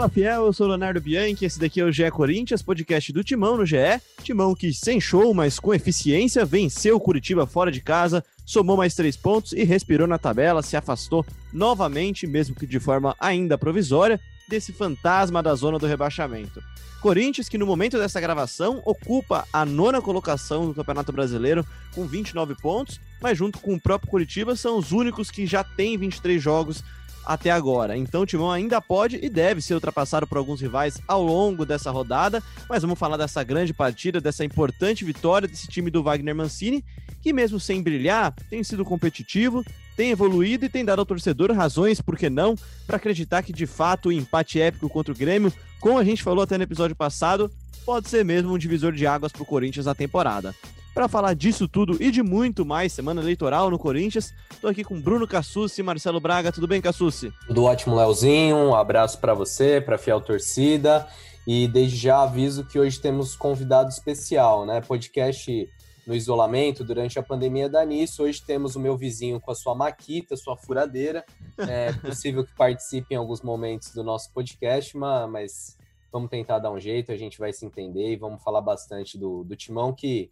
Fala Fiel, eu sou Leonardo Bianchi, esse daqui é o GE Corinthians, podcast do Timão no GE. Timão que sem show, mas com eficiência, venceu o Curitiba fora de casa, somou mais três pontos e respirou na tabela, se afastou novamente, mesmo que de forma ainda provisória, desse fantasma da zona do rebaixamento. Corinthians, que no momento dessa gravação ocupa a nona colocação do Campeonato Brasileiro com 29 pontos, mas junto com o próprio Curitiba são os únicos que já têm 23 jogos até agora. Então o Timão ainda pode e deve ser ultrapassado por alguns rivais ao longo dessa rodada, mas vamos falar dessa grande partida, dessa importante vitória desse time do Wagner Mancini, que mesmo sem brilhar, tem sido competitivo, tem evoluído e tem dado ao torcedor razões, por que não, para acreditar que de fato o empate épico contra o Grêmio, como a gente falou até no episódio passado, pode ser mesmo um divisor de águas para o Corinthians na temporada. Para falar disso tudo e de muito mais, semana eleitoral no Corinthians, estou aqui com Bruno Cassucci e Marcelo Braga. Tudo bem, Cassucci? Tudo ótimo, Leozinho. Um abraço para você, para a fiel torcida. E desde já aviso que hoje temos convidado especial, né? Podcast no isolamento durante a pandemia da nisso. Hoje temos o meu vizinho com a sua maquita, sua furadeira. É possível que participe em alguns momentos do nosso podcast, mas vamos tentar dar um jeito, a gente vai se entender e vamos falar bastante do, do Timão que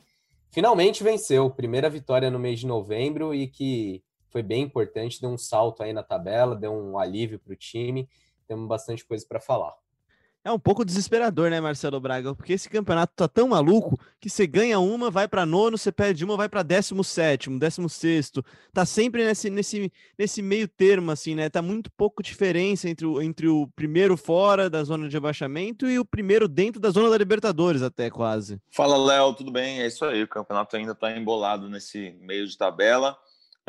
finalmente venceu. Primeira vitória no mês de novembro e que foi bem importante, deu um salto aí na tabela, deu um alívio para o time. Temos bastante coisa para falar. É um pouco desesperador, né, Marcelo Braga? Porque esse campeonato tá tão maluco que você ganha uma, vai para nono, você perde uma, vai para décimo sétimo, décimo sexto. Tá sempre nesse, nesse, nesse meio termo, assim, né? Tá muito pouco diferença entre o, entre o primeiro fora da zona de abaixamento e o primeiro dentro da zona da Libertadores, até quase. Fala, Léo, tudo bem? É isso aí, o campeonato ainda tá embolado nesse meio de tabela.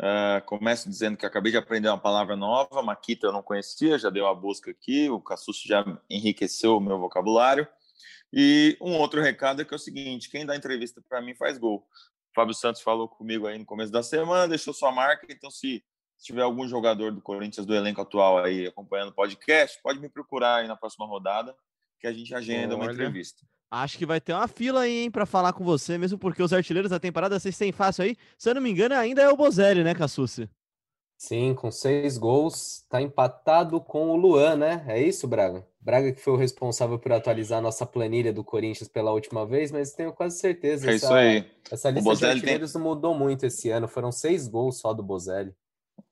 Uh, começo dizendo que acabei de aprender uma palavra nova, Maquita eu não conhecia, já deu uma busca aqui, o Cassucci já enriqueceu o meu vocabulário. E um outro recado é que é o seguinte: quem dá entrevista para mim faz gol. O Fábio Santos falou comigo aí no começo da semana, deixou sua marca, então se, se tiver algum jogador do Corinthians do elenco atual aí acompanhando o podcast, pode me procurar aí na próxima rodada, que a gente agenda Olha. uma entrevista. Acho que vai ter uma fila aí, hein, pra falar com você, mesmo porque os artilheiros da temporada vocês têm fácil aí. Se eu não me engano, ainda é o Bozelli, né, Cassucci? Sim, com seis gols, tá empatado com o Luan, né? É isso, Braga? Braga que foi o responsável por atualizar a nossa planilha do Corinthians pela última vez, mas tenho quase certeza. É essa, isso aí. Essa lista de artilheiros tem... mudou muito esse ano, foram seis gols só do Bozelli.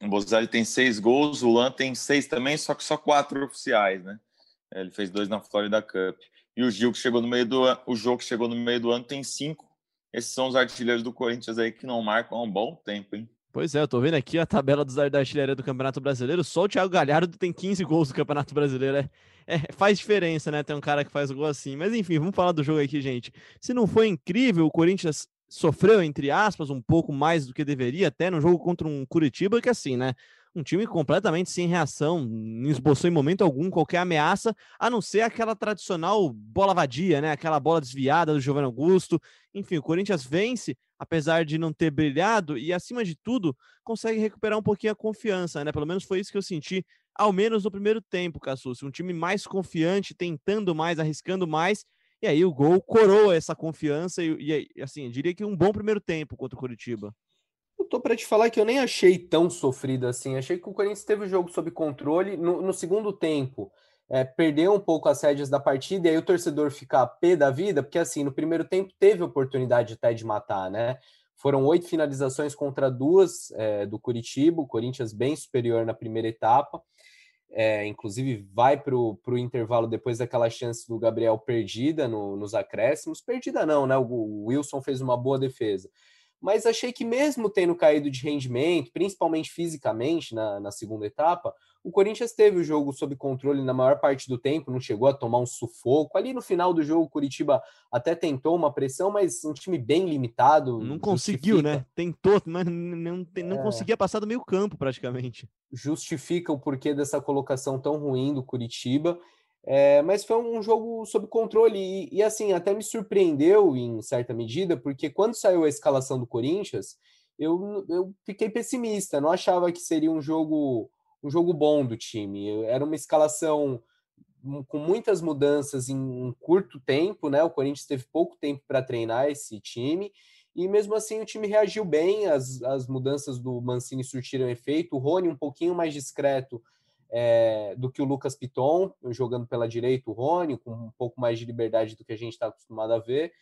O Bozelli tem seis gols, o Luan tem seis também, só que só quatro oficiais, né? Ele fez dois na Florida Cup. E o Gil, que chegou no meio do ano, o jogo que chegou no meio do ano, tem cinco. Esses são os artilheiros do Corinthians aí que não marcam há um bom tempo, hein? Pois é, eu tô vendo aqui a tabela dos, da artilharia do Campeonato Brasileiro. Só o Thiago Galhardo tem 15 gols do Campeonato Brasileiro. É, é, faz diferença, né? Ter um cara que faz gol assim. Mas enfim, vamos falar do jogo aqui, gente. Se não foi incrível, o Corinthians sofreu, entre aspas, um pouco mais do que deveria, até no jogo contra um Curitiba, que assim, né? Um time completamente sem reação, não esboçou em momento algum qualquer ameaça, a não ser aquela tradicional bola vadia, né? Aquela bola desviada do Giovanni Augusto. Enfim, o Corinthians vence, apesar de não ter brilhado, e acima de tudo, consegue recuperar um pouquinho a confiança, né? Pelo menos foi isso que eu senti, ao menos no primeiro tempo, Cassus. Um time mais confiante, tentando mais, arriscando mais. E aí o gol coroa essa confiança e, e assim, diria que um bom primeiro tempo contra o Curitiba. Tô para te falar que eu nem achei tão sofrido assim. Achei que o Corinthians teve o jogo sob controle. No, no segundo tempo, é, perdeu um pouco as rédeas da partida e aí o torcedor fica pé da vida, porque assim, no primeiro tempo teve oportunidade até de matar, né? Foram oito finalizações contra duas é, do Curitiba, o Corinthians bem superior na primeira etapa. É, inclusive vai para o intervalo depois daquela chance do Gabriel perdida no, nos acréscimos. Perdida não, né? O Wilson fez uma boa defesa mas achei que mesmo tendo caído de rendimento, principalmente fisicamente na, na, segunda etapa, o Corinthians teve o jogo sob controle na maior parte do tempo, não chegou a tomar um sufoco. Ali no final do jogo, o Curitiba até tentou uma pressão, mas um time bem limitado. Não conseguiu, né? Tentou, mas não, não é... conseguia passar do meio campo praticamente. Justifica o porquê dessa colocação tão ruim do Curitiba. É, mas foi um jogo sob controle e, e, assim até me surpreendeu em certa medida, porque quando saiu a escalação do Corinthians, eu, eu fiquei pessimista, não achava que seria um jogo um jogo bom do time. Era uma escalação com muitas mudanças em um curto tempo, né? O Corinthians teve pouco tempo para treinar esse time. E mesmo assim o time reagiu bem, as, as mudanças do Mancini surtiram efeito. O Rony um pouquinho mais discreto é, do que o Lucas Piton, jogando pela direita, o Rony, com um pouco mais de liberdade do que a gente está acostumado a ver.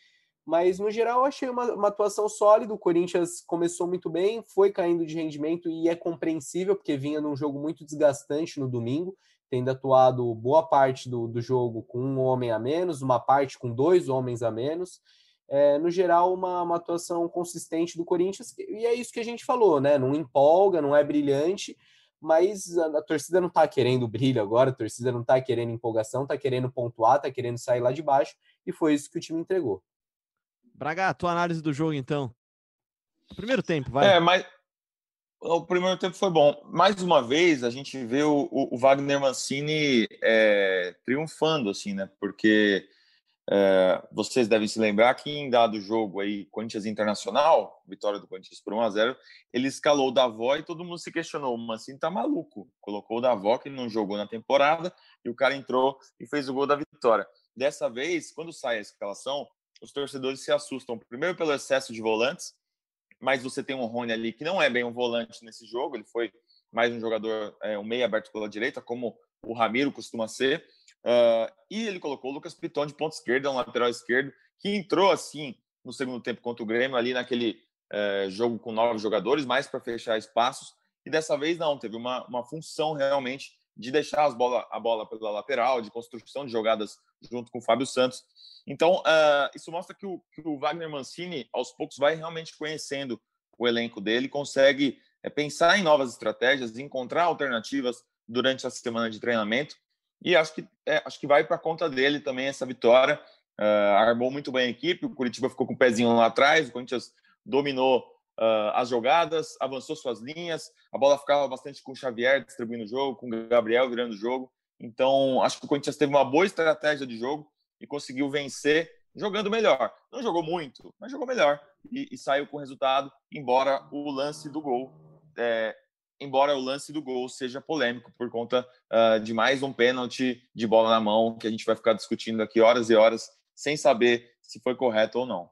Mas, no geral, achei uma, uma, atuação sólida. O Corinthians começou muito bem, foi caindo de rendimento e é compreensível, porque vinha num jogo muito desgastante no domingo, tendo atuado boa parte do, do jogo com um homem a menos, uma parte com dois homens a menos. É, no geral, uma, uma atuação consistente do Corinthians, e é isso que a gente falou, né? Não empolga, não é brilhante, mas a, a torcida não está querendo brilho agora, a torcida não está querendo empolgação, está querendo pontuar, está querendo sair lá de baixo, e foi isso que o time entregou. Braga, tua análise do jogo, então. Primeiro tempo, vai. É, mas o primeiro tempo foi bom. Mais uma vez, a gente vê o, o Wagner Mancini é, triunfando, assim, né? Porque é, vocês devem se lembrar que em dado jogo aí, Corinthians Internacional, vitória do Corinthians por 1 a 0 ele escalou o Davó e todo mundo se questionou, o Mancini tá maluco. Colocou o Davó, que não jogou na temporada, e o cara entrou e fez o gol da vitória. Dessa vez, quando sai a escalação, os torcedores se assustam. Primeiro pelo excesso de volantes, mas você tem um Rony ali que não é bem um volante nesse jogo, ele foi mais um jogador, é, um meio aberto pela direita, como o Ramiro costuma ser. Uh, e ele colocou o Lucas Piton de ponta esquerda, um lateral esquerdo, que entrou assim no segundo tempo contra o Grêmio, ali naquele uh, jogo com nove jogadores, mais para fechar espaços. E dessa vez não, teve uma, uma função realmente de deixar as bola, a bola pela lateral, de construção de jogadas junto com o Fábio Santos. Então, uh, isso mostra que o, que o, Wagner Mancini, aos poucos, vai realmente conhecendo o elenco dele, consegue é, pensar em novas estratégias, encontrar alternativas durante a semana de treinamento. E acho que, é, acho que vai para conta dele também essa vitória. Uh, armou muito bem a equipe, o Curitiba ficou com o pezinho lá atrás, o Corinthians dominou uh, as jogadas, avançou suas linhas, a bola ficava bastante com o Xavier distribuindo o jogo, com o Gabriel virando o jogo. Então, acho que o Corinthians teve uma boa estratégia de jogo e conseguiu vencer jogando melhor. Não jogou muito, mas jogou melhor e, e saiu com resultado, embora o lance do gol, é, embora o lance do gol seja polêmico por conta uh, de mais um pênalti de bola na mão que a gente vai ficar discutindo aqui horas e horas sem saber se foi correto ou não.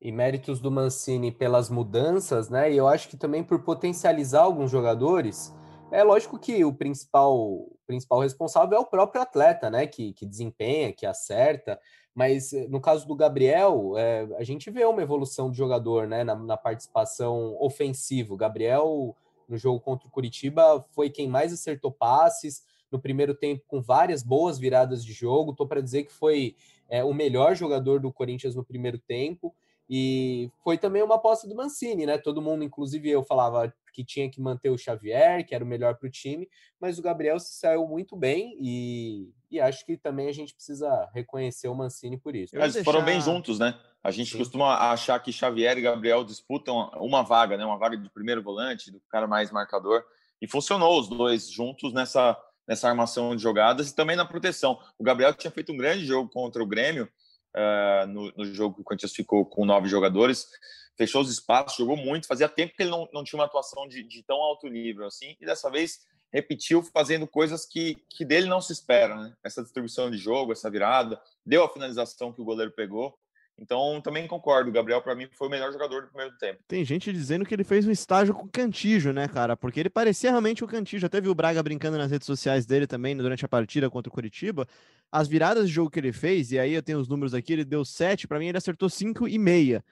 E méritos do Mancini pelas mudanças, né? E eu acho que também por potencializar alguns jogadores é lógico que o principal, principal responsável é o próprio atleta, né? Que, que desempenha, que acerta. Mas eh, no caso do Gabriel, é, a gente vê uma evolução do jogador, né? Na, na participação ofensiva. O Gabriel, no jogo contra o Curitiba, foi quem mais acertou passes no primeiro tempo, com várias boas viradas de jogo. Tô para dizer que foi é, o melhor jogador do Corinthians no primeiro tempo. E foi também uma aposta do Mancini, né? Todo mundo, inclusive eu, falava que tinha que manter o Xavier, que era o melhor para o time, mas o Gabriel se saiu muito bem e, e acho que também a gente precisa reconhecer o Mancini por isso. Eles deixar... foram bem juntos, né? A gente Sim. costuma achar que Xavier e Gabriel disputam uma vaga, né? Uma vaga de primeiro volante, do cara mais marcador. E funcionou os dois juntos nessa, nessa armação de jogadas e também na proteção. O Gabriel tinha feito um grande jogo contra o Grêmio uh, no, no, jogo que o Corinthians ficou com nove jogadores, fechou os espaços, jogou muito, fazia tempo que ele não, não tinha uma atuação de, de tão alto nível assim, e dessa vez repetiu fazendo coisas que, que dele não se espera, né? Essa distribuição de jogo, essa virada, deu a finalização que o goleiro pegou. Então, também concordo. O Gabriel, para mim, foi o melhor jogador do primeiro tempo. Tem gente dizendo que ele fez um estágio com o Cantijo, né, cara? Porque ele parecia realmente o Cantijo. Até viu o Braga brincando nas redes sociais dele também durante a partida contra o Curitiba. As viradas de jogo que ele fez, e aí eu tenho os números aqui, ele deu sete. Para mim, ele acertou cinco e meia.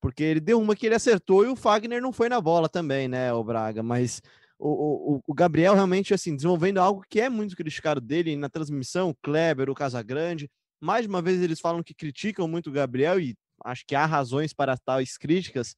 Porque ele deu uma que ele acertou e o Fagner não foi na bola também, né, o Braga. Mas o, o, o Gabriel realmente, assim, desenvolvendo algo que é muito criticado dele na transmissão, o Kleber, o Casagrande mais uma vez, eles falam que criticam muito o Gabriel e acho que há razões para tais críticas.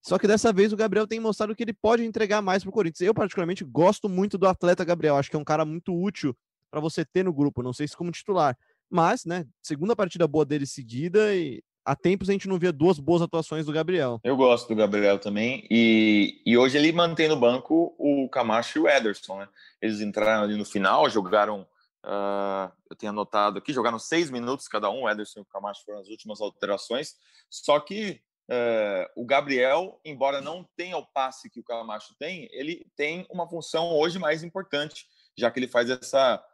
Só que dessa vez o Gabriel tem mostrado que ele pode entregar mais para o Corinthians. Eu, particularmente, gosto muito do atleta Gabriel. Acho que é um cara muito útil para você ter no grupo. Não sei se como titular. Mas, né, segunda partida boa dele seguida e há tempos a gente não via duas boas atuações do Gabriel. Eu gosto do Gabriel também. E, e hoje ele mantém no banco o Camacho e o Ederson, né? Eles entraram ali no final, jogaram Uh, eu tenho anotado aqui, jogaram seis minutos cada um, o Ederson e o Camacho foram as últimas alterações. Só que uh, o Gabriel, embora não tenha o passe que o Camacho tem, ele tem uma função hoje mais importante, já que ele faz essa,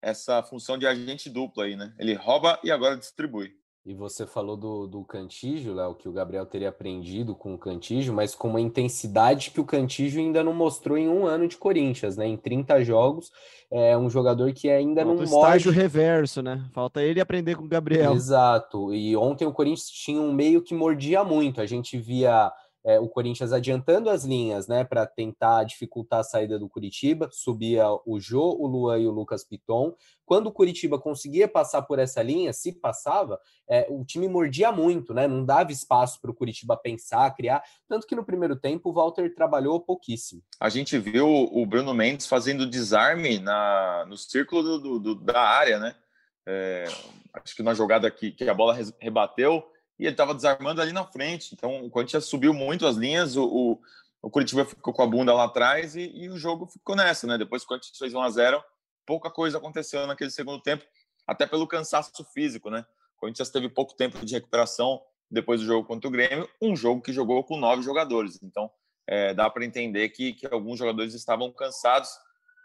essa função de agente duplo aí, né? Ele rouba e agora distribui. E você falou do, do Cantígio, Léo, que o Gabriel teria aprendido com o Cantígio, mas com uma intensidade que o Cantígio ainda não mostrou em um ano de Corinthians, né? Em 30 jogos, é um jogador que ainda Falta não morde... estágio reverso, né? Falta ele aprender com o Gabriel. Exato. E ontem o Corinthians tinha um meio que mordia muito. A gente via é, o Corinthians adiantando as linhas, né, para tentar dificultar a saída do Curitiba, subia o Jô, o Luan e o Lucas Piton. Quando o Curitiba conseguia passar por essa linha, se passava, é, o time mordia muito, né, não dava espaço para o Curitiba pensar, criar. Tanto que no primeiro tempo o Walter trabalhou pouquíssimo. A gente viu o Bruno Mendes fazendo desarme na, no círculo do, do, da área, né? É, acho que na jogada que, que a bola rebateu e ele estava desarmando ali na frente. Então o Corinthians subiu muito as linhas, o, o, o Curitiba ficou com a bunda lá atrás e, e, o jogo ficou nessa, né? Depois que o Corinthians fez 1 a 0 pouca coisa aconteceu naquele segundo tempo, até pelo cansaço físico, né? O Corinthians teve pouco tempo de recuperação depois do jogo contra o Grêmio, um jogo que jogou com nove jogadores. Então é, dá para entender que, que alguns jogadores estavam cansados,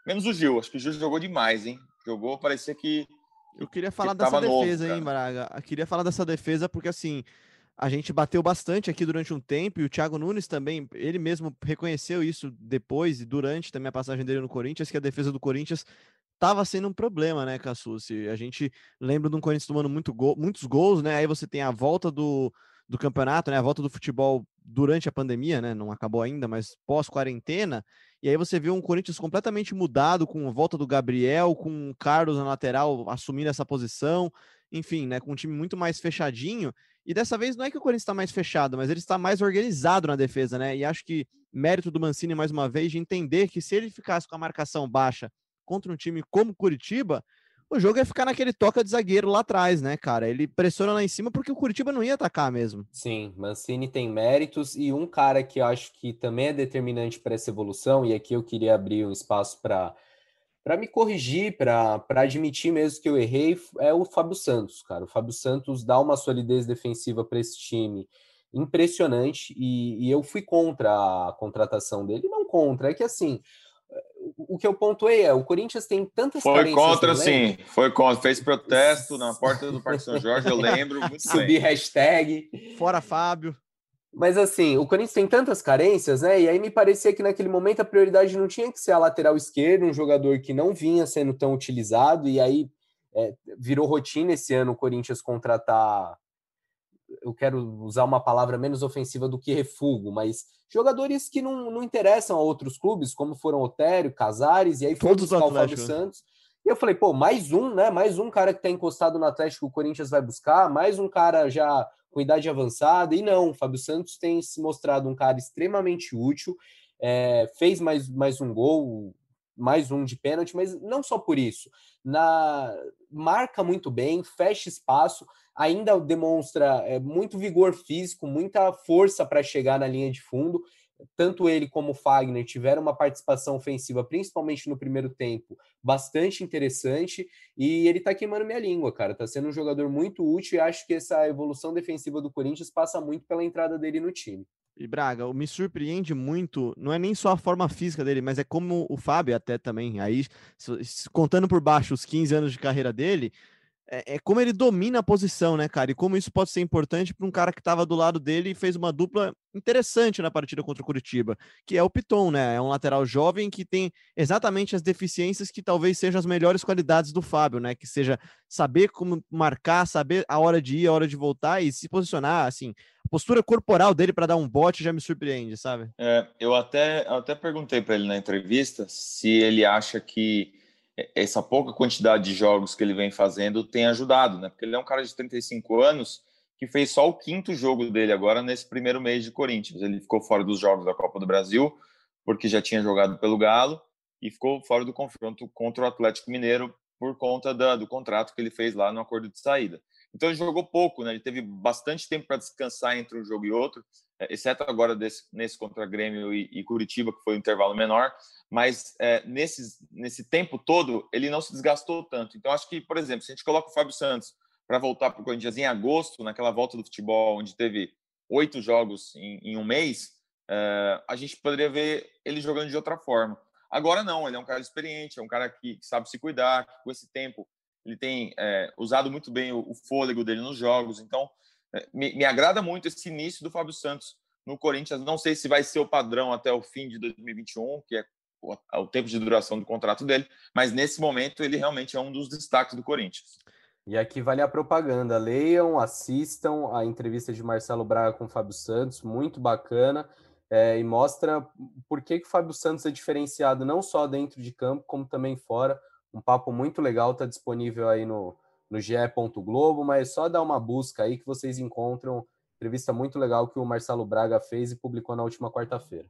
menos o Gil. Acho que o Gil jogou demais, hein? Jogou, parecia que eu queria falar dessa defesa, novo, hein, Braga? Eu queria falar dessa defesa porque, assim, a gente bateu bastante aqui durante um tempo e o Thiago Nunes também, ele mesmo reconheceu isso depois e durante também a passagem dele no Corinthians, que a defesa do Corinthians estava sendo um problema, né, Cassucci? A gente lembra de um Corinthians tomando muito gol, muitos gols, né? Aí você tem a volta do, do campeonato, né? A volta do futebol durante a pandemia, né? Não acabou ainda, mas pós-quarentena. E aí você viu um Corinthians completamente mudado, com a volta do Gabriel, com o Carlos na lateral assumindo essa posição, enfim, né, com um time muito mais fechadinho. E dessa vez não é que o Corinthians está mais fechado, mas ele está mais organizado na defesa, né? E acho que mérito do Mancini, mais uma vez, de entender que se ele ficasse com a marcação baixa contra um time como Curitiba, o jogo ia ficar naquele toca de zagueiro lá atrás, né, cara? Ele pressiona lá em cima porque o Curitiba não ia atacar mesmo. Sim, Mancini tem méritos e um cara que eu acho que também é determinante para essa evolução, e aqui eu queria abrir um espaço para para me corrigir, para admitir mesmo que eu errei, é o Fábio Santos, cara. O Fábio Santos dá uma solidez defensiva para esse time impressionante e, e eu fui contra a contratação dele, não contra, é que assim, o que eu pontuei é, o Corinthians tem tantas Foi contra, sim. Foi contra. Fez protesto na porta do Parque São Jorge, eu lembro muito Subir hashtag. Fora Fábio. Mas assim, o Corinthians tem tantas carências, né? E aí me parecia que naquele momento a prioridade não tinha que ser a lateral esquerda, um jogador que não vinha sendo tão utilizado, e aí é, virou rotina esse ano o Corinthians contratar eu quero usar uma palavra menos ofensiva do que refugo, mas jogadores que não, não interessam a outros clubes, como foram Otério, Casares, e aí foi buscar o Fábio Santos. E eu falei, pô, mais um, né? Mais um cara que tá encostado no Atlético o Corinthians vai buscar, mais um cara já com idade avançada. E não, o Fábio Santos tem se mostrado um cara extremamente útil, é, fez mais, mais um gol, mais um de pênalti, mas não só por isso. Na marca muito bem, fecha espaço, ainda demonstra é, muito vigor físico, muita força para chegar na linha de fundo. Tanto ele como o Fagner tiveram uma participação ofensiva, principalmente no primeiro tempo, bastante interessante. E ele tá queimando minha língua, cara. Tá sendo um jogador muito útil e acho que essa evolução defensiva do Corinthians passa muito pela entrada dele no time. E Braga, me surpreende muito, não é nem só a forma física dele, mas é como o Fábio até também, aí contando por baixo os 15 anos de carreira dele, é, é, como ele domina a posição, né, cara? E como isso pode ser importante para um cara que estava do lado dele e fez uma dupla interessante na partida contra o Curitiba, que é o Piton, né? É um lateral jovem que tem exatamente as deficiências que talvez sejam as melhores qualidades do Fábio, né? Que seja saber como marcar, saber a hora de ir, a hora de voltar e se posicionar, assim. A postura corporal dele para dar um bote já me surpreende, sabe? É, eu até, eu até perguntei para ele na entrevista se ele acha que essa pouca quantidade de jogos que ele vem fazendo tem ajudado, né? Porque ele é um cara de 35 anos que fez só o quinto jogo dele agora nesse primeiro mês de Corinthians. Ele ficou fora dos jogos da Copa do Brasil porque já tinha jogado pelo Galo e ficou fora do confronto contra o Atlético Mineiro por conta da, do contrato que ele fez lá no acordo de saída. Então ele jogou pouco, né? Ele teve bastante tempo para descansar entre um jogo e outro, exceto agora desse, nesse contra Grêmio e, e Curitiba, que foi um intervalo menor mas é, nesse, nesse tempo todo ele não se desgastou tanto. Então, acho que, por exemplo, se a gente coloca o Fábio Santos para voltar para o Corinthians em agosto, naquela volta do futebol, onde teve oito jogos em, em um mês, é, a gente poderia ver ele jogando de outra forma. Agora não, ele é um cara experiente, é um cara que sabe se cuidar, que com esse tempo ele tem é, usado muito bem o, o, fôlego dele nos jogos. Então, é, me, me, agrada muito esse início do Fábio Santos no Corinthians. Não sei se vai ser o padrão até o fim de 2021, que é o, o tempo de duração do contrato dele, mas nesse momento ele realmente é um dos destaques do Corinthians. E aqui vale a propaganda. Leiam, assistam a entrevista de Marcelo Braga com o Fábio Santos, muito bacana. É, e mostra por que, que o Fábio Santos é diferenciado não só dentro de campo, como também fora. Um papo muito legal, está disponível aí no, no GE. Globo, mas só dá uma busca aí que vocês encontram. Entrevista muito legal que o Marcelo Braga fez e publicou na última quarta-feira.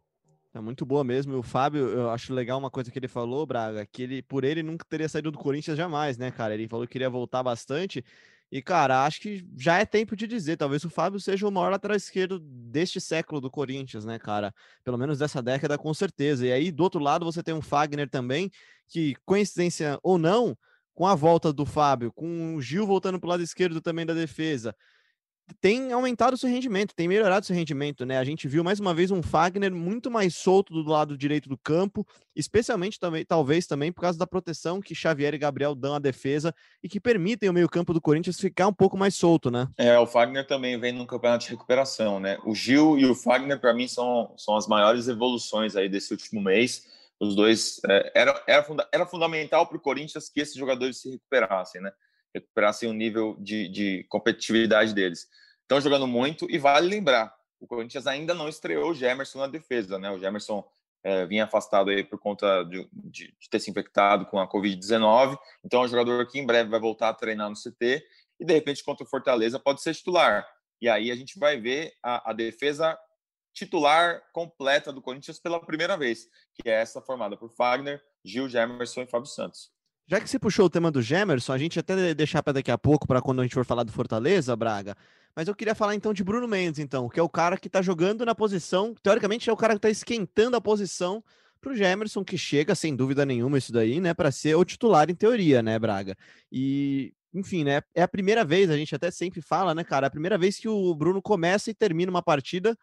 É muito boa mesmo. E o Fábio, eu acho legal uma coisa que ele falou, Braga, que ele, por ele, nunca teria saído do Corinthians jamais, né, cara? Ele falou que queria voltar bastante. E, cara, acho que já é tempo de dizer. Talvez o Fábio seja o maior lateral esquerdo deste século do Corinthians, né, cara? Pelo menos dessa década, com certeza. E aí, do outro lado, você tem um Fagner também, que, coincidência ou não, com a volta do Fábio, com o Gil voltando para o lado esquerdo também da defesa, tem aumentado seu rendimento, tem melhorado seu rendimento, né? A gente viu mais uma vez um Fagner muito mais solto do lado direito do campo, especialmente também, talvez também por causa da proteção que Xavier e Gabriel dão à defesa e que permitem o meio-campo do Corinthians ficar um pouco mais solto, né? É, o Fagner também vem num campeonato de recuperação, né? O Gil e o Fagner, para mim, são, são as maiores evoluções aí desse último mês. Os dois é, era, era, funda era fundamental para o Corinthians que esses jogadores se recuperassem, né? Recuperassem o nível de, de competitividade deles. Estão jogando muito e vale lembrar, o Corinthians ainda não estreou o Gemerson na defesa, né? O Gemerson é, vinha afastado aí por conta de, de, de ter se infectado com a Covid-19, então é um jogador que em breve vai voltar a treinar no CT e de repente contra o Fortaleza pode ser titular. E aí a gente vai ver a, a defesa titular completa do Corinthians pela primeira vez, que é essa formada por Fagner, Gil, Gemerson e Fábio Santos. Já que você puxou o tema do Gemerson, a gente até deixar para daqui a pouco, para quando a gente for falar do Fortaleza, Braga. Mas eu queria falar então de Bruno Mendes, então, que é o cara que está jogando na posição, teoricamente é o cara que está esquentando a posição para o Gemerson, que chega, sem dúvida nenhuma, isso daí, né, para ser o titular em teoria, né, Braga? E, enfim, né, é a primeira vez, a gente até sempre fala, né, cara, é a primeira vez que o Bruno começa e termina uma partida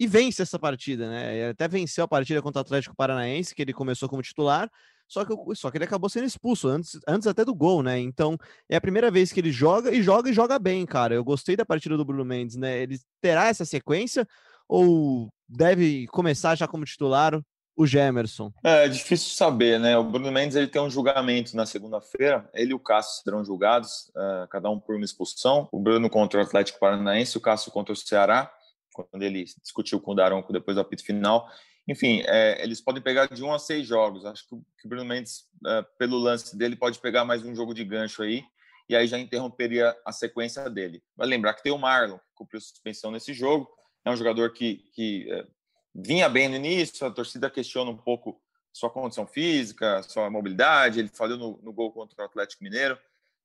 e vence essa partida, né? Ele até venceu a partida contra o Atlético Paranaense, que ele começou como titular, só que, só que ele acabou sendo expulso antes, antes até do gol, né? Então é a primeira vez que ele joga e joga e joga bem, cara. Eu gostei da partida do Bruno Mendes, né? Ele terá essa sequência ou deve começar já como titular o Gemerson? É, é difícil saber, né? O Bruno Mendes ele tem um julgamento na segunda-feira. Ele e o Cássio serão julgados, uh, cada um por uma expulsão. O Bruno contra o Atlético Paranaense, o Cássio contra o Ceará, quando ele discutiu com o Daronco depois do apito final. Enfim, é, eles podem pegar de um a seis jogos. Acho que que o Bruno Mendes, é, pelo lance dele, pode pegar mais um jogo de gancho aí, e aí já interromperia a sequência dele. Vai lembrar que tem o Marlon, que cumpriu suspensão nesse jogo. É um jogador que, que é, vinha bem no início, a torcida questiona um pouco sua condição física, sua mobilidade. Ele falhou no, no gol contra o Atlético Mineiro.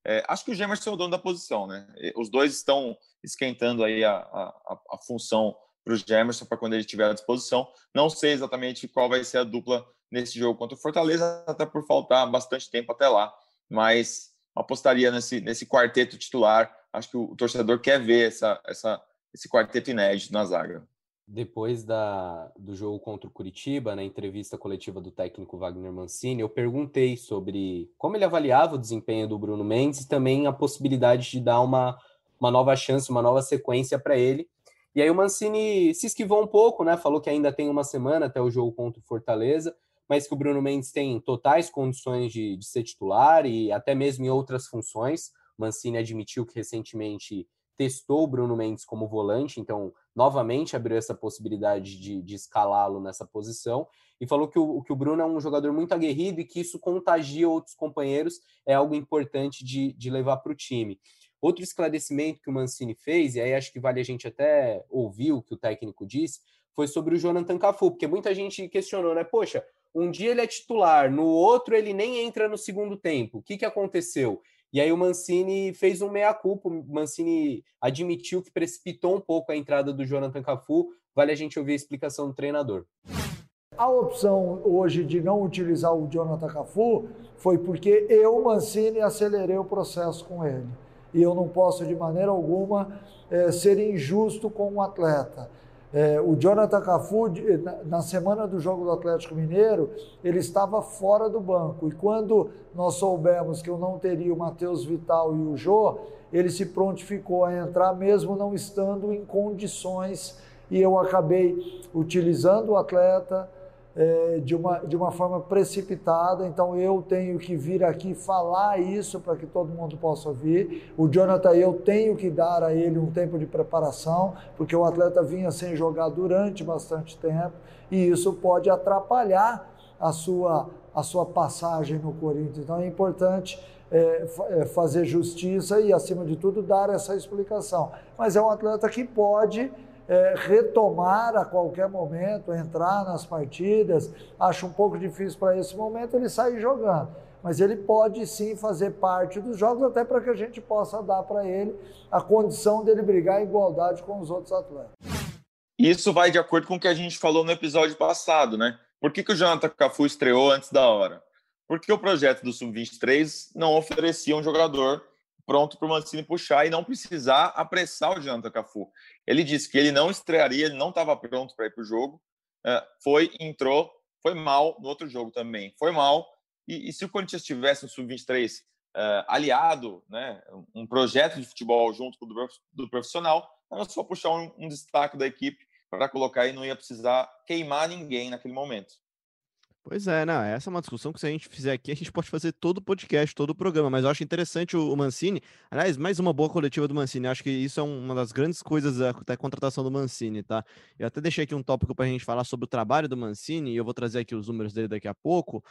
É, acho que o Gemerson é o dono da posição, né? Os dois estão esquentando aí a, a, a função para o Gemerson para quando ele estiver à disposição. Não sei exatamente qual vai ser a dupla nesse jogo contra o Fortaleza, até por faltar bastante tempo até lá, mas apostaria nesse, nesse quarteto titular. Acho que o, torcedor quer ver essa, essa, esse quarteto inédito na zaga. Depois da, do jogo contra o Curitiba, na entrevista coletiva do técnico Wagner Mancini, eu perguntei sobre como ele avaliava o desempenho do Bruno Mendes e também a possibilidade de dar uma, uma nova chance, uma nova sequência para ele. E aí o Mancini se esquivou um pouco, né? Falou que ainda tem uma semana até o jogo contra o Fortaleza, mas que o Bruno Mendes tem totais condições de, de ser titular e até mesmo em outras funções. Mancini admitiu que recentemente testou o Bruno Mendes como volante, então novamente abriu essa possibilidade de, de escalá-lo nessa posição e falou que o, que o Bruno é um jogador muito aguerrido e que isso contagia outros companheiros, é algo importante de, de levar para o time. Outro esclarecimento que o Mancini fez, e aí acho que vale a gente até ouvir o que o técnico disse, foi sobre o Jonathan Cafu, porque muita gente questionou, né? Poxa, um dia ele é titular, no outro ele nem entra no segundo tempo. O que, que aconteceu? E aí o Mancini fez um meia-culpa, o Mancini admitiu que precipitou um pouco a entrada do Jonathan Cafu. Vale a gente ouvir a explicação do treinador. A opção hoje de não utilizar o Jonathan Cafu foi porque eu, Mancini, acelerei o processo com ele e eu não posso de maneira alguma é, ser injusto com o um atleta. É, o Jonathan Cafu, na semana do jogo do Atlético Mineiro, ele estava fora do banco. E quando nós soubemos que eu não teria o Matheus Vital e o Jô, ele se prontificou a entrar, mesmo não estando em condições. E eu acabei utilizando o atleta, é, de, uma, de uma forma precipitada, então eu tenho que vir aqui falar isso para que todo mundo possa ouvir. O Jonathan, eu tenho que dar a ele um tempo de preparação, porque o atleta vinha sem jogar durante bastante tempo e isso pode atrapalhar a sua, a sua passagem no Corinthians. Então é importante é, é fazer justiça e, acima de tudo, dar essa explicação. Mas é um atleta que pode é, retomar a qualquer momento, entrar nas partidas. Acho um pouco difícil para esse momento ele sair jogando. Mas ele pode sim fazer parte dos jogos, até para que a gente possa dar para ele a condição dele brigar em igualdade com os outros atletas. Isso vai de acordo com o que a gente falou no episódio passado, né? Por que, que o Jonathan Cafu estreou antes da hora? Porque o projeto do Sub-23 não oferecia um jogador pronto para o Mancini puxar e não precisar apressar o Jonathan Cafu. Ele disse que ele não estrearia, ele não estava pronto para ir para o jogo. É, foi, entrou, foi mal no outro jogo também, foi mal. E, e se o Corinthians tivesse um sub-23 é, aliado, né, um projeto de futebol junto com o do, do profissional, era só puxar um, um destaque da equipe para colocar e não ia precisar queimar ninguém naquele momento. Pois é, não, essa é uma discussão que se a gente fizer aqui, a gente pode fazer todo o podcast, todo o programa, mas eu acho interessante o, o Mancini, aliás, mais uma boa coletiva do Mancini, acho que isso é um, uma das grandes coisas da, da, contratação do Mancini, tá? Eu até deixei aqui um tópico para a gente falar sobre o trabalho do Mancini, e eu vou trazer aqui os números dele daqui a pouco,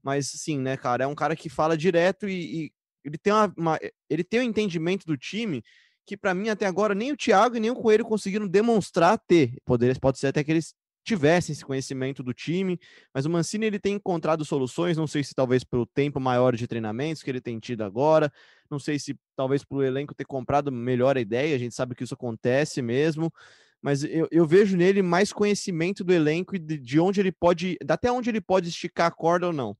mas sim, né, cara, é um cara que fala direto e, e ele tem uma, uma, ele tem um entendimento do time que para mim até agora nem o Thiago e nem o Coelho conseguiram demonstrar ter. Poder, pode ser até que eles tivessem esse conhecimento do time, mas o Mancini ele tem encontrado soluções, não sei se talvez pelo tempo maior de treinamentos que ele tem tido agora, não sei se talvez pelo elenco ter comprado melhor a ideia, a gente sabe que isso acontece mesmo, mas eu, eu vejo nele mais conhecimento do elenco e de, de, onde ele pode, até onde ele pode esticar a corda ou não.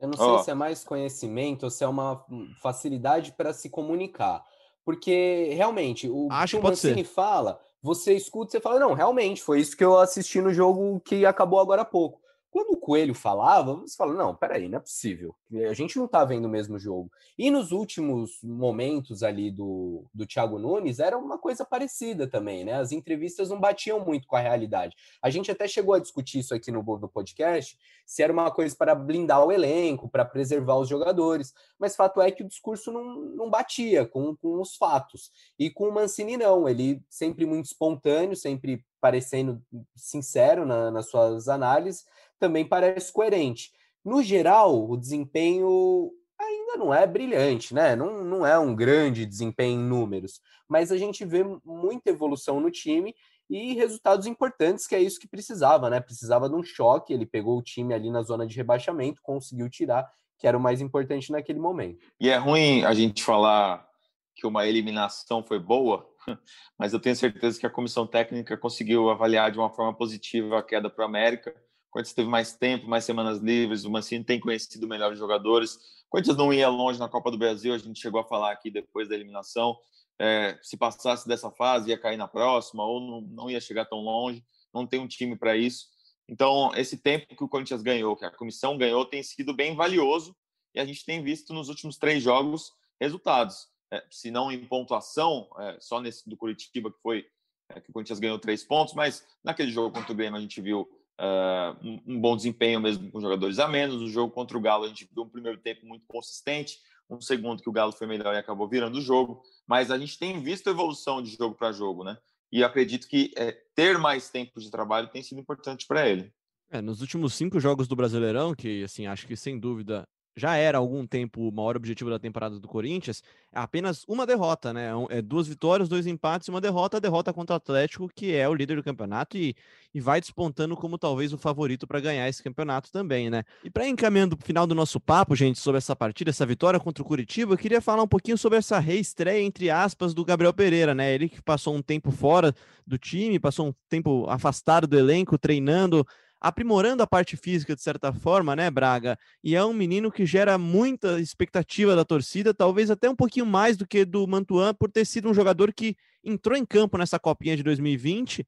Eu não sei oh. se é mais conhecimento ou se é uma facilidade para se comunicar. Porque realmente, o Acho que o Mancini ser. fala você escuta e fala, não, realmente, foi isso que eu assisti no jogo que acabou agora há pouco. Quando o Coelho falava, você fala, não, peraí, não é possível. A gente não tá vendo o mesmo jogo. E nos últimos momentos ali do, do Thiago Nunes, era uma coisa parecida também, né? As entrevistas não batiam muito com a realidade. A gente até chegou a discutir isso aqui no, no podcast, se era uma coisa para blindar o elenco, para preservar os jogadores. Mas fato é que o discurso não, não batia com, com os fatos. E com o Mancini, não. Ele sempre muito espontâneo, sempre parecendo sincero na, nas suas análises também parece coerente. No geral, o desempenho ainda não é brilhante, né? Não, não é um grande desempenho em números, mas a gente vê muita evolução no time e resultados importantes, que é isso que precisava, né? Precisava de um choque, ele pegou o time ali na zona de rebaixamento, conseguiu tirar, que era o mais importante naquele momento. E é ruim a gente falar que uma eliminação foi boa, mas eu tenho certeza que a comissão técnica conseguiu avaliar de uma forma positiva a queda para o América Corinthians teve mais tempo, mais semanas livres, o Mancini tem conhecido melhores jogadores. O Corinthians não ia longe na Copa do Brasil, a gente chegou a falar aqui depois da eliminação. É, se passasse dessa fase, ia cair na próxima, ou não, não ia chegar tão longe, não tem um time para isso. Então, esse tempo que o Corinthians ganhou, que a comissão ganhou, tem sido bem valioso e a gente tem visto nos últimos três jogos resultados. É, se não em pontuação, é, só nesse do Curitiba, que foi é, que o Corinthians ganhou três pontos, mas naquele jogo contra o Grêmio a gente viu Uh, um, bom desempenho mesmo com jogadores a menos. O jogo contra o Galo, a gente viu um primeiro tempo muito consistente, um segundo que o Galo foi melhor e acabou virando o jogo. Mas a gente tem visto evolução de jogo para jogo, né? E acredito que é, ter mais tempo de trabalho tem sido importante para ele. É, nos últimos cinco jogos do Brasileirão, que assim acho que sem dúvida já era há algum tempo o maior objetivo da temporada do Corinthians, é apenas uma derrota, né? É duas vitórias, dois empates e uma derrota, a derrota contra o Atlético, que é o líder do campeonato e, e vai despontando como talvez o favorito para ganhar esse campeonato também, né? E para encaminhando o final do nosso papo, gente, sobre essa partida, essa vitória contra o Curitiba, eu queria falar um pouquinho sobre essa reestreia, entre aspas, do Gabriel Pereira, né? Ele que passou um tempo fora do time, passou um tempo afastado do elenco, treinando aprimorando a parte física de certa forma, né, Braga? E é um menino que gera muita expectativa da torcida, talvez até um pouquinho mais do que do Mantuan, por ter sido um jogador que entrou em campo nessa copinha de 2020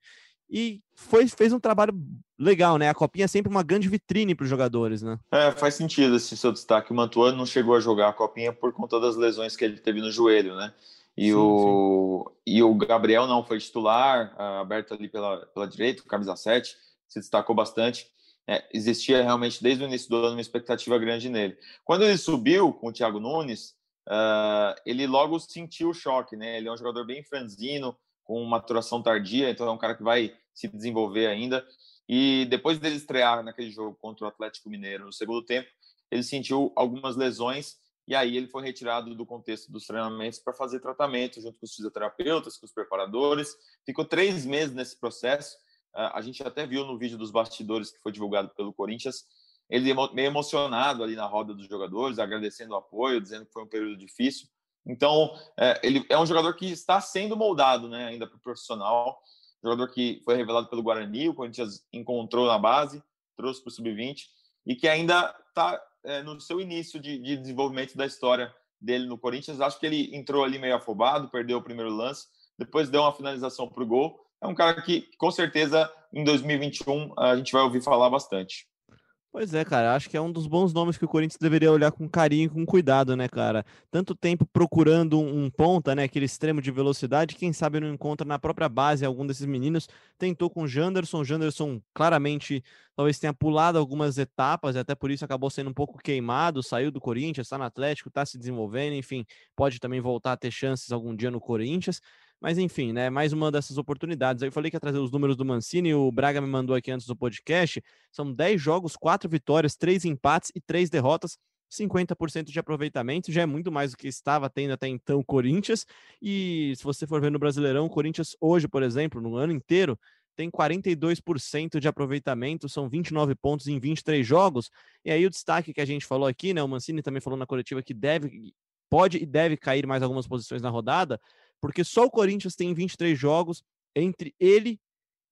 e foi, fez um trabalho legal, né? A Copinha é sempre uma grande vitrine para os jogadores, né? É, faz sentido esse seu destaque. O Mantuano não chegou a jogar a Copinha por conta das lesões que ele teve no joelho, né? E, sim, o, sim. e o Gabriel não foi titular, aberto ali pela, pela direita, camisa 7, se destacou bastante. É, existia realmente desde o início do ano uma expectativa grande nele. Quando ele subiu com o Thiago Nunes, uh, ele logo sentiu o choque, né? Ele é um jogador bem franzino, com maturação tardia, então é um cara que vai se desenvolver ainda. E depois dele estrear naquele jogo contra o Atlético Mineiro no segundo tempo, ele sentiu algumas lesões e aí ele foi retirado do contexto dos treinamentos para fazer tratamento junto com os fisioterapeutas, com os preparadores. Ficou três meses nesse processo. A gente até viu no vídeo dos bastidores que foi divulgado pelo Corinthians, ele meio emocionado ali na roda dos jogadores, agradecendo o apoio, dizendo que foi um período difícil. Então, é, ele é um jogador que está sendo moldado né, ainda para o profissional. Jogador que foi revelado pelo Guarani, o Corinthians encontrou na base, trouxe para o sub-20 e que ainda está é, no seu início de, de, desenvolvimento da história dele no Corinthians. Acho que ele entrou ali meio afobado, perdeu o primeiro lance, depois deu uma finalização para o gol. É um cara que, com certeza, em 2021 a gente vai ouvir falar bastante. Pois é, cara, acho que é um dos bons nomes que o Corinthians deveria olhar com carinho com cuidado, né, cara? Tanto tempo procurando um, ponta, né, aquele extremo de velocidade, quem sabe não encontra na própria base algum desses meninos. Tentou com o Janderson, Janderson claramente talvez tenha pulado algumas etapas, e até por isso acabou sendo um pouco queimado, saiu do Corinthians, está no Atlético, está se desenvolvendo, enfim, pode também voltar a ter chances algum dia no Corinthians. Mas enfim, né? Mais uma dessas oportunidades. Eu falei que ia trazer os números do Mancini, o Braga me mandou aqui antes do podcast. São 10 jogos, 4 vitórias, 3 empates e 3 derrotas. 50% de aproveitamento, já é muito mais do que estava tendo até então o Corinthians. E se você for ver no Brasileirão, o Corinthians hoje, por exemplo, no ano inteiro, tem 42% de aproveitamento, são 29 pontos em 23 jogos. E aí o destaque que a gente falou aqui, né? O Mancini também falou na coletiva que deve, pode e deve cair mais algumas posições na rodada porque só o Corinthians tem 23 jogos entre ele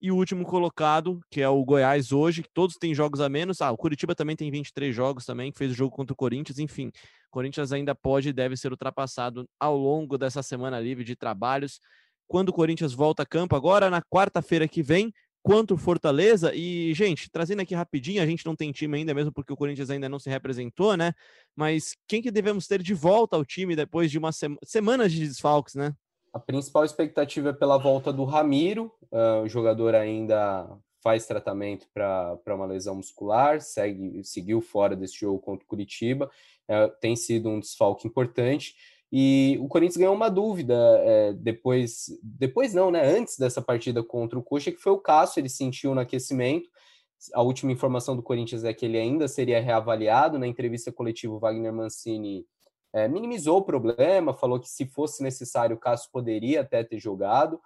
e o último colocado, que é o Goiás hoje, todos têm jogos a menos. Ah, o Curitiba também tem 23 jogos também, que fez o jogo contra o Corinthians, enfim. O Corinthians ainda pode e deve ser ultrapassado ao longo dessa semana livre de trabalhos. Quando o Corinthians volta a campo agora na quarta-feira que vem, quanto Fortaleza. E, gente, trazendo aqui rapidinho, a gente não tem time ainda, mesmo porque o Corinthians ainda não se representou, né? Mas quem que devemos ter de volta ao time depois de uma sema... de desfalques, né? A principal expectativa é pela volta do Ramiro, uh, o jogador ainda faz tratamento para uma lesão muscular, segue, seguiu fora desse jogo contra o Curitiba, uh, tem sido um desfalque importante. E o Corinthians ganhou uma dúvida é, depois, depois não, né? Antes dessa partida contra o Coxa, que foi o Cássio, ele sentiu no aquecimento. A última informação do Corinthians é que ele ainda seria reavaliado. Na entrevista coletiva, o Wagner Mancini é, minimizou o problema, falou que se fosse necessário o Cássio poderia até ter jogado.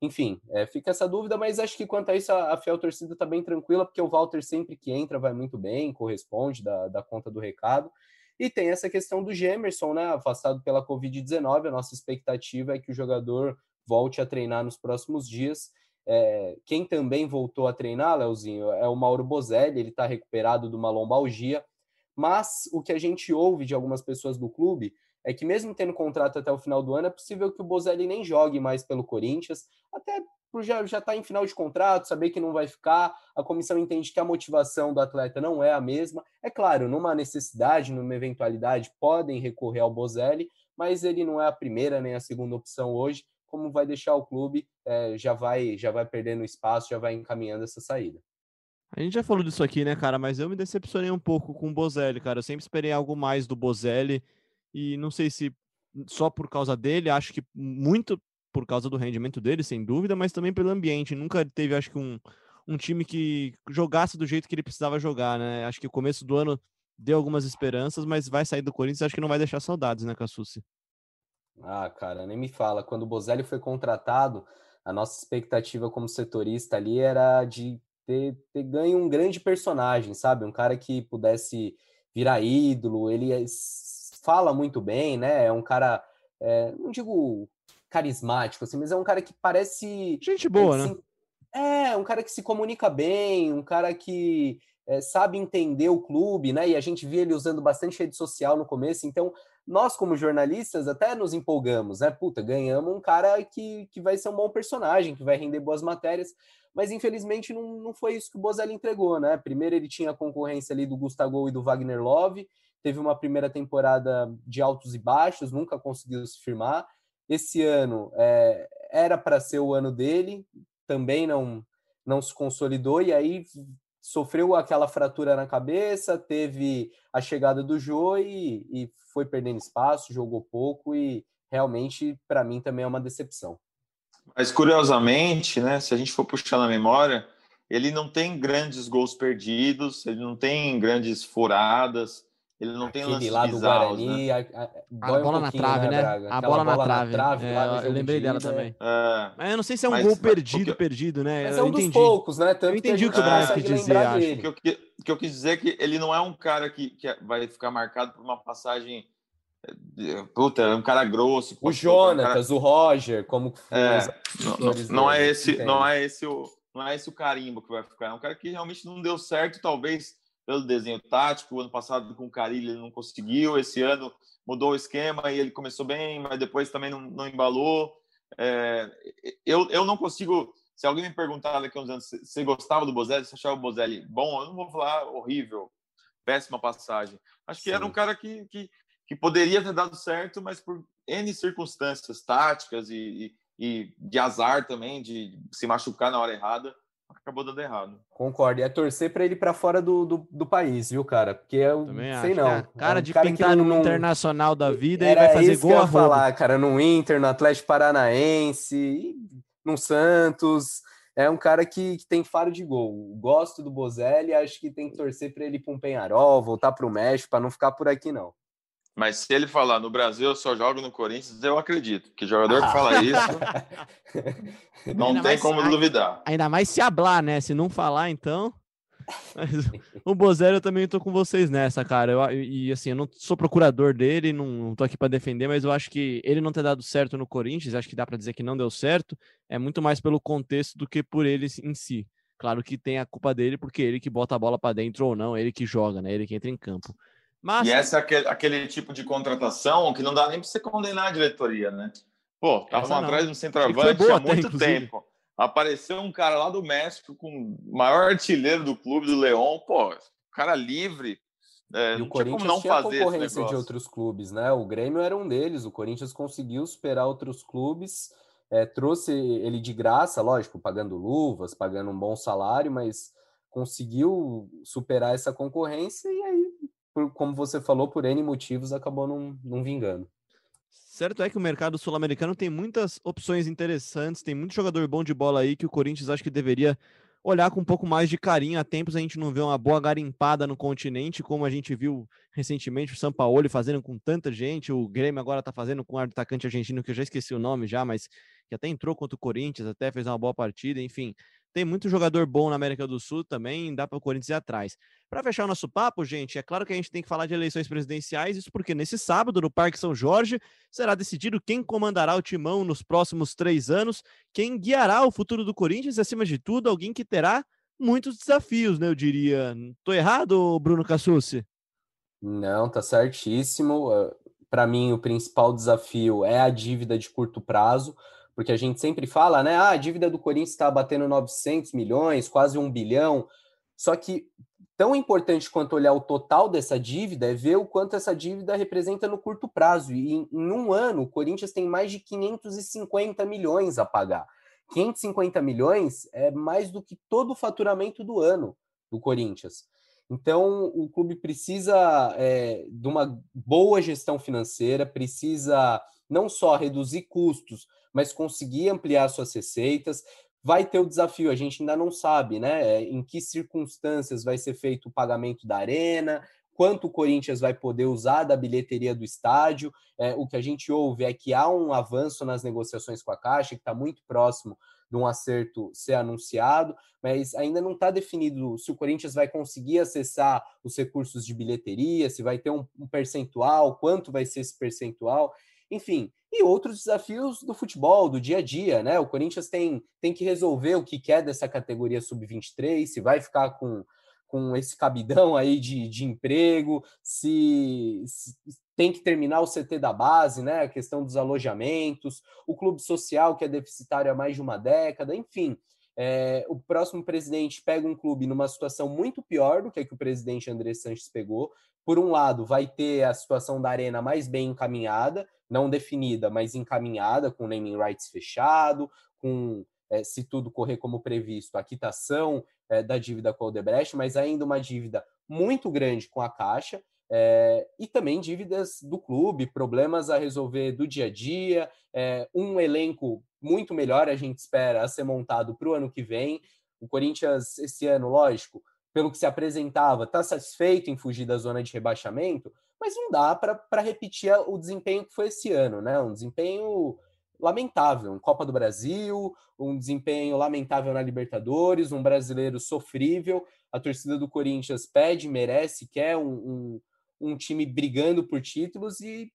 Enfim, é, fica essa dúvida, mas acho que quanto a isso a, a fiel torcida está bem tranquila, porque o Walter sempre que entra vai muito bem, corresponde da, da conta do recado. E tem essa questão do Gemerson, né, afastado pela Covid-19. A nossa expectativa é que o jogador volte a treinar nos próximos dias. É, quem também voltou a treinar, Leozinho, é o Mauro Bozelli, ele está recuperado de uma lombalgia. Mas o que a gente ouve de algumas pessoas do clube é que mesmo tendo contrato até o final do ano, é possível que o Bozelli nem jogue mais pelo Corinthians, até por já estar tá em final de contrato, saber que não vai ficar, a comissão entende que a motivação do atleta não é a mesma. É claro, numa necessidade, numa eventualidade, podem recorrer ao Bozelli, mas ele não é a primeira nem a segunda opção hoje. Como vai deixar o clube, é, já vai já vai perdendo espaço, já vai encaminhando essa saída. A gente já falou disso aqui, né, cara? Mas eu me decepcionei um pouco com o Bozelli, cara. Eu sempre esperei algo mais do Bozelli. E não sei se só por causa dele, acho que muito por causa do rendimento dele, sem dúvida, mas também pelo ambiente. Nunca teve, acho que, um, um time que jogasse do jeito que ele precisava jogar, né? Acho que o começo do ano deu algumas esperanças, mas vai sair do Corinthians, acho que não vai deixar saudades, né, Cassucci? Ah, cara, nem me fala. Quando o Bozelli foi contratado, a nossa expectativa como setorista ali era de ter, ter ganho um grande personagem, sabe? Um cara que pudesse virar ídolo, ele é, fala muito bem, né? É um cara, é, não digo carismático, assim, mas é um cara que parece. Gente boa, né? É, um cara que se comunica bem, um cara que é, sabe entender o clube, né? E a gente via ele usando bastante rede social no começo, então nós, como jornalistas, até nos empolgamos, né? Puta, ganhamos um cara que, que vai ser um bom personagem, que vai render boas matérias, mas infelizmente não, não foi isso que o Bozelli entregou, né? Primeiro ele tinha a concorrência ali do Gustavo e do Wagner Love, teve uma primeira temporada de altos e baixos, nunca conseguiu se firmar. Esse ano é, era para ser o ano dele, também não, não se consolidou, e aí sofreu aquela fratura na cabeça, teve a chegada do Jô e, e foi perdendo espaço, jogou pouco e realmente para mim também é uma decepção. Mas curiosamente, né, se a gente for puxar na memória, ele não tem grandes gols perdidos, ele não tem grandes furadas, ele não Aquele tem lances lá do bizarros, Guarani, né? a, a, a bola um na trave, né? né? A bola, bola, na trave. Na trave é, eu lembrei dela também. É. Mas eu não sei se é um mas, gol perdido, perdido, né? Mas eu é um entendi. dos poucos, né? Tanto eu entendi o que o Brian quis dizer, acho. O que, eu, que eu quis dizer é que ele não é um cara que, que vai ficar marcado por uma passagem é, Puta, é um cara grosso. O Jonatas, um cara... o Roger, como é, não, não, é esse, não é esse o não é esse o carimbo que vai ficar. É um cara que realmente não deu certo, talvez pelo desenho tático. O ano passado com o Carilli ele não conseguiu, esse ano mudou o esquema e ele começou bem, mas depois também não, não embalou. É, eu, eu não consigo. Se alguém me perguntar daqui a uns anos, você gostava do Bozelli, você achava o Bozelli bom? Eu não vou falar horrível, péssima passagem. Acho que Sim. era um cara que, que, que, poderia ter dado certo, mas por N circunstâncias táticas e, e, e de azar também, de se machucar na hora errada, acabou dando errado. Concordo. E é torcer para ele para fora do, do, do, país, viu, cara? Porque eu Também sei acho. não. É cara é um de cara pintar no não... internacional da vida e vai fazer gol que eu a falar, cara, no Inter, no Atlético Paranaense, no Santos. É um cara que, que, tem faro de gol. Gosto do Bozelli, acho que tem que torcer para ele ir para um Penharol, voltar para o México, para não ficar por aqui, não. Mas se ele falar no Brasil eu só jogo no Corinthians, eu acredito. Que jogador que fala isso, não ainda tem como duvidar. Ainda mais se hablar, né? Se não falar, então. Mas, o Bozelli eu também tô com vocês nessa, cara. Eu, e assim, eu não sou procurador dele, não, não tô aqui para defender, mas eu acho que ele não ter dado certo no Corinthians, acho que dá para dizer que não deu certo, é muito mais pelo contexto do que por ele em si. Claro que tem a culpa dele, porque ele que bota a bola para dentro ou não, ele que joga, né? Ele que entra em campo. Mas... E essa é aquele, aquele, tipo de contratação que não dá nem para você condenar a diretoria, né? Pô, estavam atrás de um centroavante há muito até, tempo. Apareceu um cara lá do México com o maior artilheiro do clube, do Leão, pô, cara livre. É, e o Corinthians não tinha fazer concorrência de outros clubes, né? O Grêmio era um deles. O Corinthians conseguiu superar outros clubes, é, trouxe ele de graça, lógico, pagando luvas, pagando um bom salário, mas conseguiu superar essa concorrência e aí por, como você falou, por N motivos, acabou não, não vingando. Certo é que o mercado sul-americano tem muitas opções interessantes, tem muito jogador bom de bola aí que o Corinthians acho que deveria olhar com um pouco mais de carinho. Há tempos a gente não vê uma boa garimpada no continente, como a gente viu recentemente o São Paulo fazendo com tanta gente, o Grêmio agora está fazendo com um atacante argentino que eu já esqueci o nome já, mas que até entrou contra o Corinthians, até fez uma boa partida, enfim. Tem muito jogador bom na América do Sul também, dá para o Corinthians ir atrás. Para fechar o nosso papo, gente, é claro que a gente tem que falar de eleições presidenciais, isso porque nesse sábado, no Parque São Jorge, será decidido quem comandará o timão nos próximos três anos, quem guiará o futuro do Corinthians e, acima de tudo, alguém que terá muitos desafios, né? Eu diria. Tô errado, Bruno Cassucci? Não, tá certíssimo. Ah, para mim, o principal desafio é a dívida de curto prazo porque a gente sempre fala, né? Ah, a dívida do Corinthians está batendo 900 milhões, quase um bilhão. Só que tão importante quanto olhar o total dessa dívida é ver o quanto essa dívida representa no curto prazo. E em, um ano, o Corinthians tem mais de 550 milhões a pagar. 550 milhões é mais do que todo o faturamento do ano do Corinthians. Então, o clube precisa é, de uma boa gestão financeira, precisa não só reduzir custos, mas conseguir ampliar suas receitas. Vai ter o desafio, a gente ainda não sabe, né? É, em que circunstâncias vai ser feito o pagamento da arena, quanto o Corinthians vai poder usar da bilheteria do estádio. É, o que a gente ouve é que há um avanço nas negociações com a Caixa, que está muito próximo de um acerto ser anunciado, mas ainda não está definido se o Corinthians vai conseguir acessar os recursos de bilheteria, se vai ter um, um percentual, quanto vai ser esse percentual. Enfim, e outros desafios do futebol, do dia a dia, né? O Corinthians tem, tem que resolver o que quer dessa categoria sub-23, se vai ficar com, com esse cabidão aí de, de emprego, se, se, tem que terminar o CT da base, né? A questão dos alojamentos, o clube social que é deficitário há mais de uma década, enfim. É, o próximo presidente pega um clube numa situação muito pior do que a que o presidente André Sanches pegou. Por um lado, vai ter a situação da arena mais bem encaminhada, não definida, mas encaminhada, com naming rights fechado, com, é, se tudo correr como previsto, a quitação é, da dívida com o Odebrecht, mas ainda uma dívida muito grande com a Caixa, é, e também dívidas do clube, problemas a resolver do dia a dia, é, um elenco muito melhor a gente espera a ser montado para o ano que vem. O Corinthians, esse ano, lógico, pelo que se apresentava, está satisfeito em fugir da zona de rebaixamento, mas não dá para repetir o desempenho que foi esse ano, né? Um desempenho lamentável em Copa do Brasil, um desempenho lamentável na Libertadores, um brasileiro sofrível. A torcida do Corinthians pede, merece, quer um, um, um time brigando por títulos e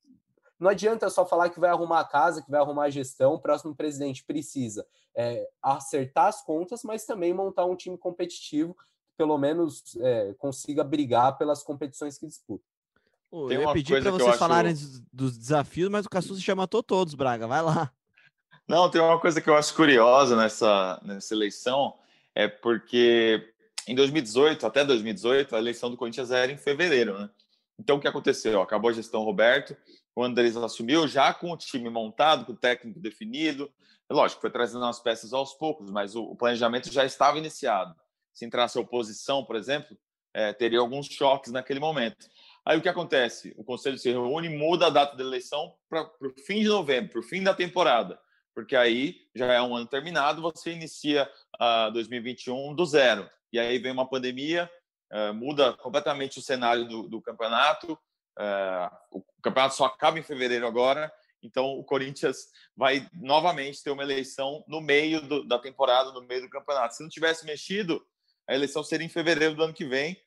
não adianta só falar que vai arrumar a casa, que vai arrumar a gestão. O próximo presidente precisa é, acertar as contas, mas também montar um time competitivo que pelo menos é, consiga brigar pelas competições que disputa. Pô, eu ia pedir para vocês acho... falarem dos desafios, mas o Cassus já matou todos, Braga. Vai lá. Não, tem uma coisa que eu acho curiosa nessa, nessa eleição, é porque em 2018, até 2018, a eleição do Corinthians era em fevereiro, né? Então, o que aconteceu? Acabou a gestão Roberto, o Andrés assumiu já com o time montado, com o técnico definido. Lógico, foi trazendo as peças aos poucos, mas o, planejamento já estava iniciado. Se entrasse a oposição, por exemplo, é, teria alguns choques naquele momento. Aí o que acontece? O conselho se reúne, muda a data da eleição para o fim de novembro, para o fim da temporada, porque aí já é um ano terminado, você inicia uh, 2021 do zero. E aí vem uma pandemia, muda completamente o cenário do, do campeonato. Uh, o campeonato só acaba em fevereiro agora, então o Corinthians vai novamente ter uma eleição no meio do, da temporada, no meio do campeonato. Se não tivesse mexido, a eleição seria em fevereiro do ano que vem,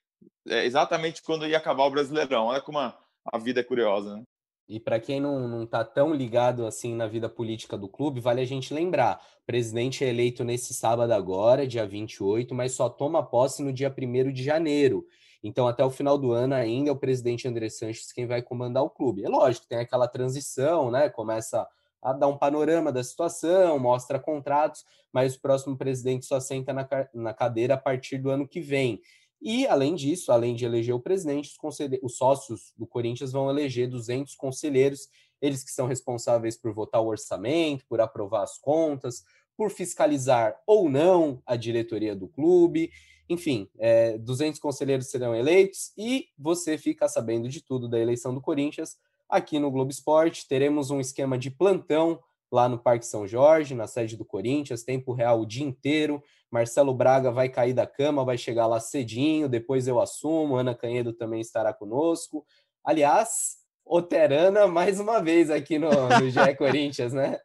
é exatamente quando ia acabar o Brasileirão. Olha como a, a vida é curiosa, né? E para quem não está tão ligado assim na vida política do clube, vale a gente lembrar: o presidente é eleito nesse sábado agora, dia 28, mas só toma posse no dia 1 de janeiro. Então, até o final do ano ainda é o presidente André Sanches quem vai comandar o clube. É lógico, tem aquela transição, né? Começa a dar um panorama da situação, mostra contratos, mas o próximo presidente só senta na, na cadeira a partir do ano que vem. E, além disso, além de eleger o presidente, os, os, sócios do Corinthians vão eleger 200 conselheiros, eles que são responsáveis por votar o orçamento, por aprovar as contas, por fiscalizar ou não a diretoria do clube. Enfim, é, 200 conselheiros serão eleitos e você fica sabendo de tudo da eleição do Corinthians aqui no Globo Esporte. Teremos um esquema de plantão lá no Parque São Jorge, na sede do Corinthians, tempo real o dia inteiro. Marcelo Braga vai cair da cama, vai chegar lá cedinho, depois eu assumo. Ana Canhedo também estará conosco. Aliás, Oterana mais uma vez aqui no, no GE Corinthians, né?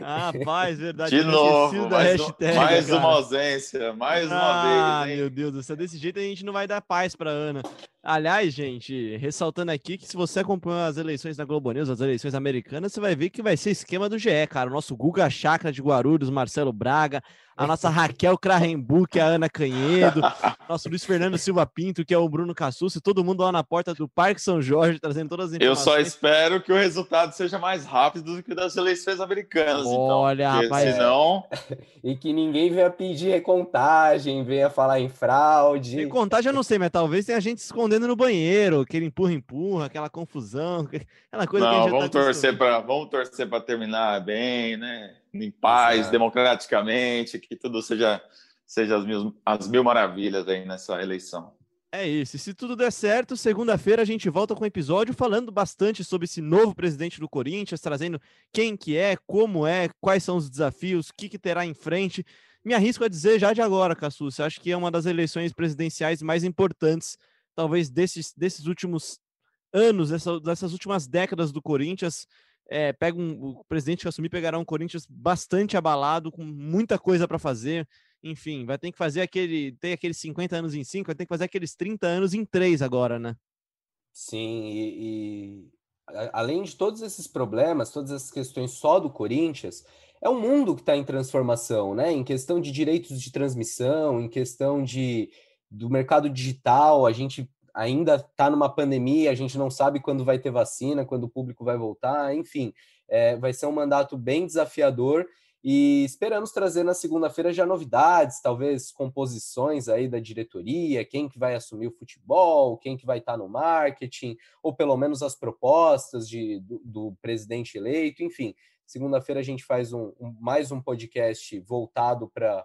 Ah, rapaz, verdade. De novo, mais, hashtag, mais uma ausência, mais uma ah, vez. Hein? Meu Deus do céu, desse jeito a gente não vai dar paz para Ana. Aliás, gente, ressaltando aqui que se você acompanhou as eleições da Globo News, as eleições americanas, você vai ver que vai ser esquema do GE, cara. O nosso Guga Chakra de Guarulhos, Marcelo Braga, a nossa Raquel Krahenbu, que é a Ana Canhedo, nosso Luiz Fernando Silva Pinto, que é o Bruno Cassucci, todo mundo lá na porta do Parque São Jorge, trazendo todas as informações. Eu só espero que o resultado seja mais rápido do que das eleições americanas, então, Olha, então, rapaz. Senão... e que ninguém venha pedir recontagem, venha falar em fraude. Recontagem eu não sei, mas talvez tenha gente escondendo no banheiro, aquele empurra-empurra, aquela confusão, aquela coisa não, que a gente vamos tá torcer para Vamos torcer para terminar bem, né? em paz, Exato. democraticamente, que tudo seja, seja as, mil, as mil maravilhas aí nessa eleição. É isso. E se tudo der certo, segunda-feira a gente volta com um episódio falando bastante sobre esse novo presidente do Corinthians, trazendo quem que é, como é, quais são os desafios, o que, que terá em frente. Me arrisco a dizer já de agora, Cassus, acho que é uma das eleições presidenciais mais importantes, talvez desses, desses últimos anos, dessa, dessas últimas décadas do Corinthians é, pega um, o presidente que assumir pegará um Corinthians bastante abalado, com muita coisa para fazer. Enfim, vai ter que fazer aquele. Tem aqueles 50 anos em 5, vai ter que fazer aqueles 30 anos em 3 agora, né? Sim, e, e além de todos esses problemas, todas essas questões só do Corinthians, é um mundo que está em transformação, né? Em questão de direitos de transmissão, em questão de, do mercado digital, a gente ainda está numa pandemia, a gente não sabe quando vai ter vacina, quando o público vai voltar, enfim, é, vai ser um mandato bem desafiador e esperamos trazer na segunda-feira já novidades, talvez composições aí da diretoria, quem que vai assumir o futebol, quem que vai estar no marketing, ou pelo menos as propostas de, do, do presidente eleito, enfim. Segunda-feira a gente faz um, um, mais um podcast voltado para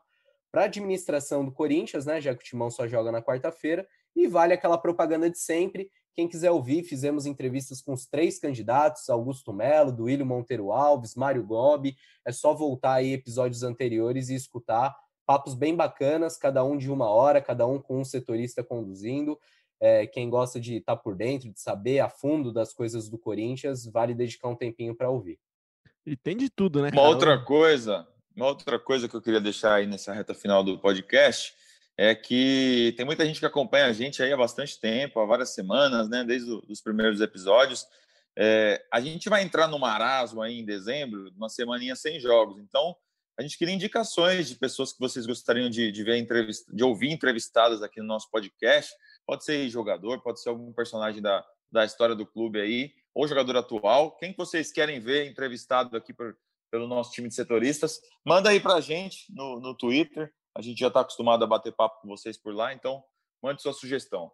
a administração do Corinthians, né? Já que o Timão só joga na quarta-feira, e vale aquela propaganda de sempre. Quem quiser ouvir, fizemos entrevistas com os três candidatos: Augusto Melo, Duílio Monteiro Alves, Mário Gobi. É só voltar aí episódios anteriores e escutar papos bem bacanas, cada um de uma hora, cada um com um setorista conduzindo. É, quem gosta de estar tá por dentro, de saber a fundo das coisas do Corinthians, vale dedicar um tempinho para ouvir. E tem de tudo, né? Uma outra coisa, uma outra coisa que eu queria deixar aí nessa reta final do podcast é que tem muita gente que acompanha a gente aí há bastante tempo, há várias semanas, né? Desde os primeiros episódios. É, a gente vai entrar no marasmo aí em dezembro, uma semaninha sem jogos. Então, a gente queria indicações de pessoas que vocês gostariam de, de ver de ouvir entrevistadas aqui no nosso podcast. Pode ser jogador, pode ser algum personagem da, da história do clube aí, ou jogador atual. Quem que vocês querem ver entrevistado aqui por, pelo nosso time de setoristas? Manda aí para a gente no, no Twitter, a gente já está acostumado a bater papo com vocês por lá, então mande sua sugestão.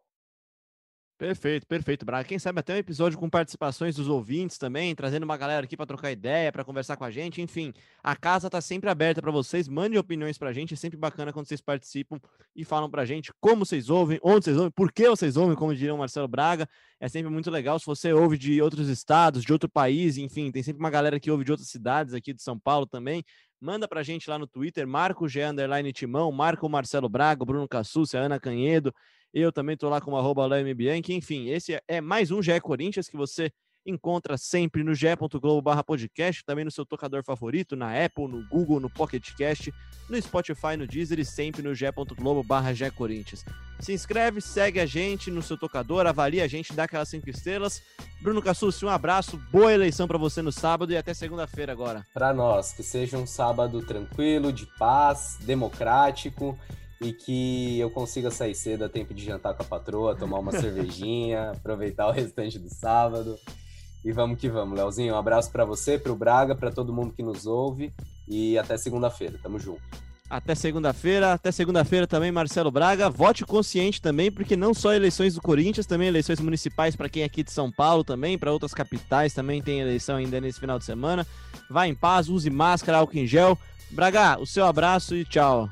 Perfeito, perfeito, Braga. Quem sabe até um episódio com participações dos ouvintes também, trazendo uma galera aqui para trocar ideia, para conversar com a gente. Enfim, a casa está sempre aberta para vocês. Mande opiniões para a gente. É sempre bacana quando vocês participam e falam para a gente como vocês ouvem, onde vocês ouvem, por que vocês ouvem, como diria o Marcelo Braga. É sempre muito legal. Se você ouve de outros estados, de outro país, enfim, tem sempre uma galera que ouve de outras cidades aqui de São Paulo também. Manda para a gente lá no Twitter, Marco G Underline Timão, Marco Marcelo Braga, Bruno Cassucci, Ana Canhedo. Eu também estou lá com arroba Bianchi. Enfim, esse é, mais um GE Corinthians que você encontra sempre no ge.globo barra podcast, também no seu tocador favorito, na Apple, no Google, no Pocket Cast, no Spotify, no Deezer e sempre no ge.globo barra Corinthians. Se inscreve, segue a gente no seu tocador, avalia a gente, dá aquelas cinco estrelas. Bruno Cassucci, um abraço, boa eleição para você no sábado e até segunda-feira agora. Para nós, que seja um sábado tranquilo, de paz, democrático e que eu consiga sair cedo a tempo de jantar com a patroa, tomar uma cervejinha, aproveitar o restante do sábado. E vamos que vamos, Leozinho. Um abraço para você, para o Braga, para todo mundo que nos ouve e até segunda-feira. Tamo junto. Até segunda-feira, até segunda-feira também, Marcelo Braga. Vote consciente também, porque não só eleições do Corinthians, também eleições municipais para quem é aqui de São Paulo também, para outras capitais também tem eleição ainda nesse final de semana. Vá em paz, use máscara, álcool em gel. Braga, o seu abraço e tchau.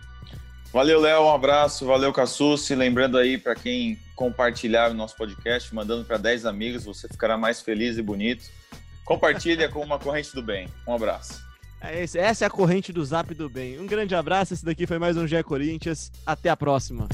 Valeu, Léo, um abraço, valeu, Cassucci. Lembrando aí para quem compartilhar o nosso podcast, mandando para 10 amigos, você ficará mais feliz e bonito. Compartilha com uma corrente do bem. Um abraço. É esse, essa é a corrente do Zap do Bem. Um grande abraço, esse daqui foi mais um GE Corinthians. Até a próxima.